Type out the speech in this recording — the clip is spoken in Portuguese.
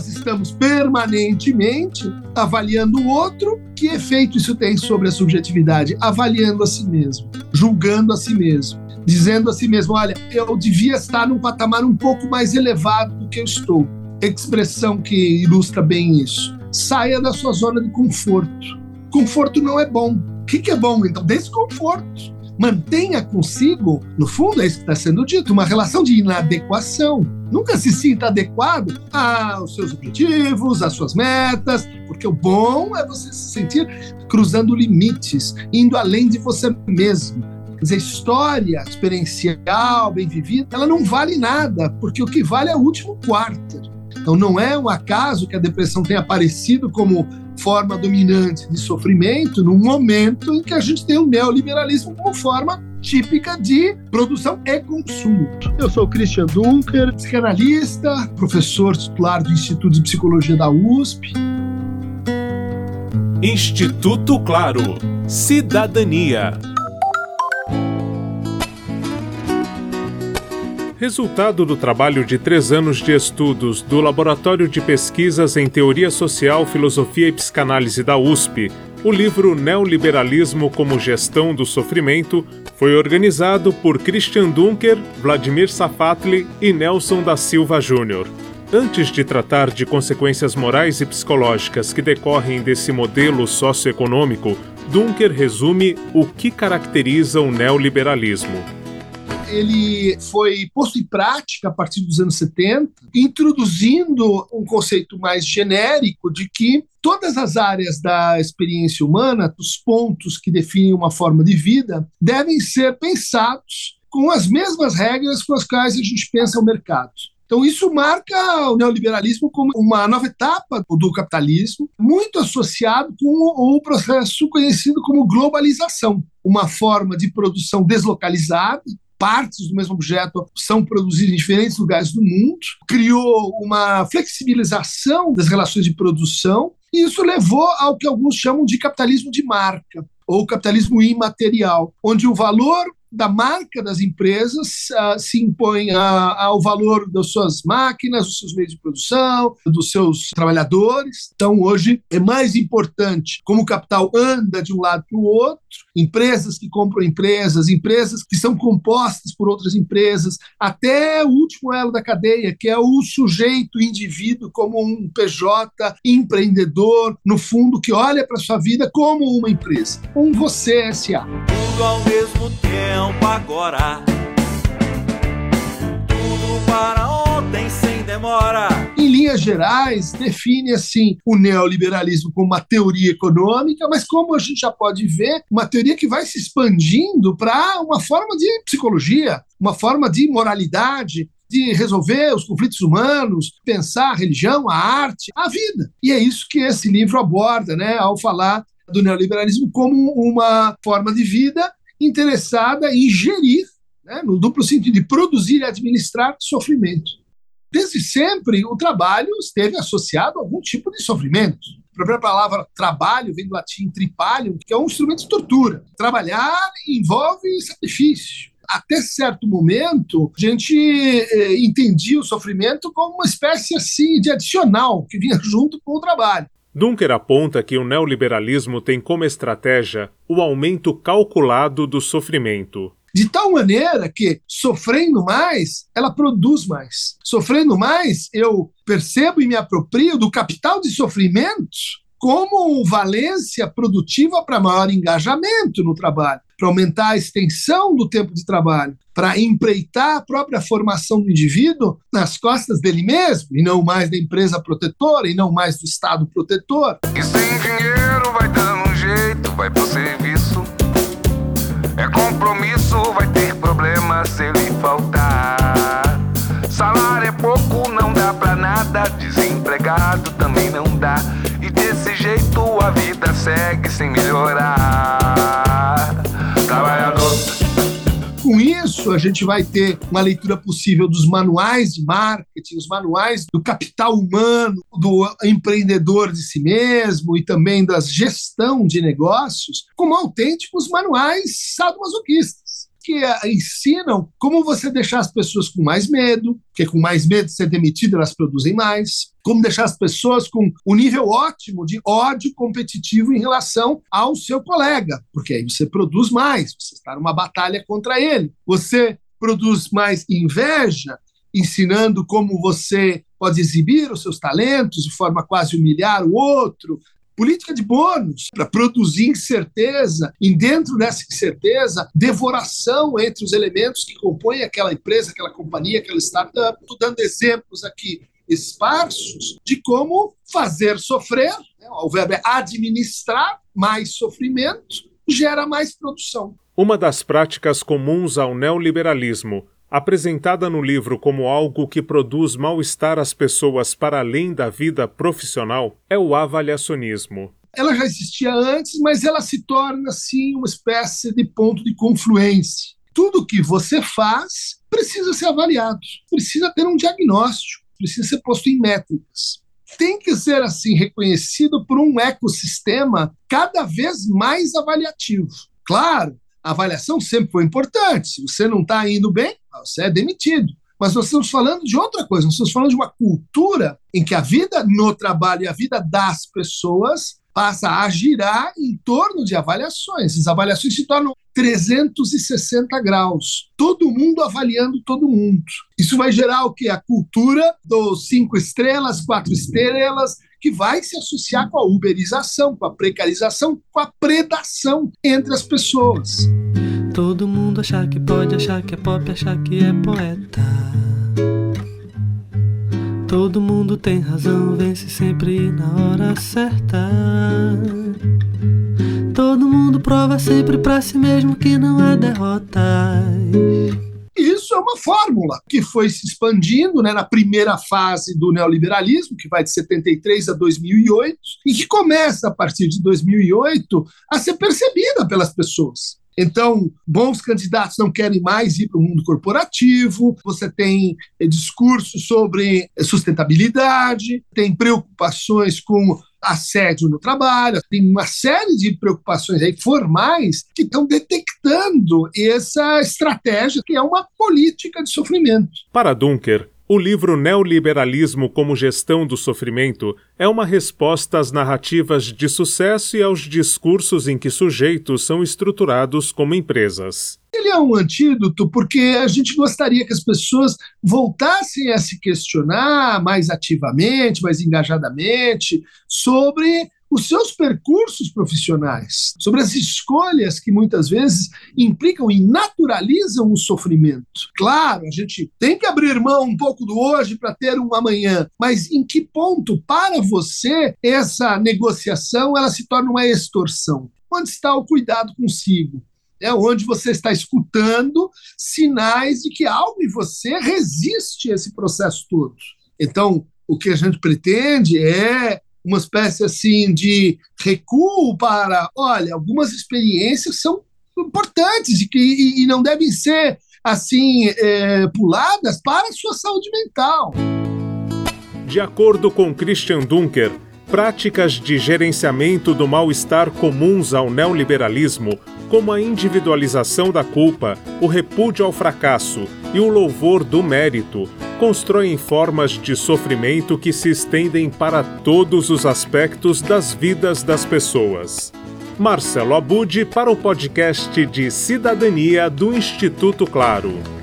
nós estamos permanentemente avaliando o outro, que efeito isso tem sobre a subjetividade? Avaliando a si mesmo, julgando a si mesmo, dizendo a si mesmo: olha, eu devia estar num patamar um pouco mais elevado do que eu estou. Expressão que ilustra bem isso. Saia da sua zona de conforto. Conforto não é bom. O que, que é bom, então? Desconforto mantenha consigo, no fundo é isso que está sendo dito, uma relação de inadequação. Nunca se sinta adequado aos seus objetivos, às suas metas, porque o bom é você se sentir cruzando limites, indo além de você mesmo. Quer dizer, história experiencial, bem vivida, ela não vale nada, porque o que vale é o último quarto. Então não é um acaso que a depressão tenha aparecido como forma dominante de sofrimento num momento em que a gente tem o neoliberalismo como forma típica de produção e consumo. Eu sou Christian Dunker, psicanalista, professor titular do Instituto de Psicologia da USP. Instituto Claro. Cidadania. Resultado do trabalho de três anos de estudos do Laboratório de Pesquisas em Teoria Social, Filosofia e Psicanálise da USP, o livro Neoliberalismo como Gestão do Sofrimento foi organizado por Christian Dunker, Vladimir Safatli e Nelson da Silva Júnior. Antes de tratar de consequências morais e psicológicas que decorrem desse modelo socioeconômico, Dunker resume o que caracteriza o neoliberalismo ele foi posto em prática a partir dos anos 70, introduzindo um conceito mais genérico de que todas as áreas da experiência humana, os pontos que definem uma forma de vida, devem ser pensados com as mesmas regras com as quais a gente pensa o mercado. Então, isso marca o neoliberalismo como uma nova etapa do capitalismo, muito associado com o processo conhecido como globalização, uma forma de produção deslocalizada, partes do mesmo objeto são produzidas em diferentes lugares do mundo, criou uma flexibilização das relações de produção, e isso levou ao que alguns chamam de capitalismo de marca, ou capitalismo imaterial, onde o valor da marca das empresas uh, se impõe ao valor das suas máquinas, dos seus meios de produção, dos seus trabalhadores. Então, hoje é mais importante como o capital anda de um lado para o outro, empresas que compram empresas, empresas que são compostas por outras empresas, até o último elo da cadeia, que é o sujeito, indivíduo, como um PJ empreendedor, no fundo, que olha para sua vida como uma empresa, um você SA. Tudo ao mesmo tempo agora. Tudo para ontem sem demora. Linhas gerais, define assim o neoliberalismo como uma teoria econômica, mas como a gente já pode ver, uma teoria que vai se expandindo para uma forma de psicologia, uma forma de moralidade, de resolver os conflitos humanos, pensar a religião, a arte, a vida. E é isso que esse livro aborda, né, ao falar do neoliberalismo como uma forma de vida interessada em gerir, né, no duplo sentido de produzir e administrar sofrimento. Desde sempre, o trabalho esteve associado a algum tipo de sofrimento. A própria palavra trabalho vem do latim tripalium, que é um instrumento de tortura. Trabalhar envolve sacrifício. Até certo momento, a gente eh, entendia o sofrimento como uma espécie assim de adicional que vinha junto com o trabalho. Dunker aponta que o neoliberalismo tem como estratégia o aumento calculado do sofrimento. De tal maneira que, sofrendo mais, ela produz mais. Sofrendo mais, eu percebo e me aproprio do capital de sofrimentos como valência produtiva para maior engajamento no trabalho, para aumentar a extensão do tempo de trabalho, para empreitar a própria formação do indivíduo nas costas dele mesmo, e não mais da empresa protetora, e não mais do Estado protetor. E sem dinheiro vai dando um jeito, vai pro serviço. É compromisso, vai ter problema se ele faltar. Salário é pouco, não dá pra nada, desempregado também não dá desse jeito a vida segue sem melhorar. Trabalhador. Com isso, a gente vai ter uma leitura possível dos manuais de marketing, os manuais do capital humano, do empreendedor de si mesmo e também da gestão de negócios, como autênticos manuais sadomasoquistas que ensinam como você deixar as pessoas com mais medo, porque com mais medo de ser demitido elas produzem mais, como deixar as pessoas com um nível ótimo de ódio competitivo em relação ao seu colega, porque aí você produz mais, você está numa batalha contra ele. Você produz mais inveja, ensinando como você pode exibir os seus talentos de forma quase humilhar o outro, política de bônus para produzir incerteza e dentro dessa incerteza, devoração entre os elementos que compõem aquela empresa, aquela companhia, aquela startup. Estou dando exemplos aqui esparsos de como fazer sofrer, né? o verbo é administrar mais sofrimento, gera mais produção. Uma das práticas comuns ao neoliberalismo apresentada no livro como algo que produz mal-estar às pessoas para além da vida profissional, é o avaliacionismo. Ela já existia antes, mas ela se torna, assim, uma espécie de ponto de confluência. Tudo que você faz precisa ser avaliado, precisa ter um diagnóstico, precisa ser posto em métricas. Tem que ser, assim, reconhecido por um ecossistema cada vez mais avaliativo. Claro, a avaliação sempre foi importante. Se você não está indo bem, você é demitido. Mas nós estamos falando de outra coisa, nós estamos falando de uma cultura em que a vida no trabalho e a vida das pessoas passa a girar em torno de avaliações. As avaliações se tornam 360 graus. Todo mundo avaliando todo mundo. Isso vai gerar o que? A cultura dos cinco estrelas, quatro estrelas, que vai se associar com a uberização, com a precarização, com a predação entre as pessoas. Todo mundo achar que pode, achar que é pop, achar que é poeta. Todo mundo tem razão, vence sempre na hora certa. Todo mundo prova sempre pra si mesmo que não há derrotas. Isso é uma fórmula que foi se expandindo né, na primeira fase do neoliberalismo, que vai de 73 a 2008, e que começa, a partir de 2008, a ser percebida pelas pessoas. Então, bons candidatos não querem mais ir para o mundo corporativo, você tem eh, discursos sobre sustentabilidade, tem preocupações com assédio no trabalho, tem uma série de preocupações aí formais que estão detectando essa estratégia que é uma política de sofrimento. Para Dunker, o livro Neoliberalismo como Gestão do Sofrimento é uma resposta às narrativas de sucesso e aos discursos em que sujeitos são estruturados como empresas. Ele é um antídoto porque a gente gostaria que as pessoas voltassem a se questionar mais ativamente, mais engajadamente sobre os seus percursos profissionais, sobre as escolhas que muitas vezes implicam e naturalizam o sofrimento. Claro, a gente tem que abrir mão um pouco do hoje para ter um amanhã, mas em que ponto para você essa negociação ela se torna uma extorsão? Onde está o cuidado consigo? É onde você está escutando sinais de que algo em você resiste a esse processo todo. Então, o que a gente pretende é uma espécie assim de recuo para, olha, algumas experiências são importantes e que e, e não devem ser assim é, puladas para a sua saúde mental. De acordo com Christian Dunker, práticas de gerenciamento do mal-estar comuns ao neoliberalismo, como a individualização da culpa, o repúdio ao fracasso e o louvor do mérito, constroem formas de sofrimento que se estendem para todos os aspectos das vidas das pessoas. Marcelo Abud para o podcast de Cidadania do Instituto Claro.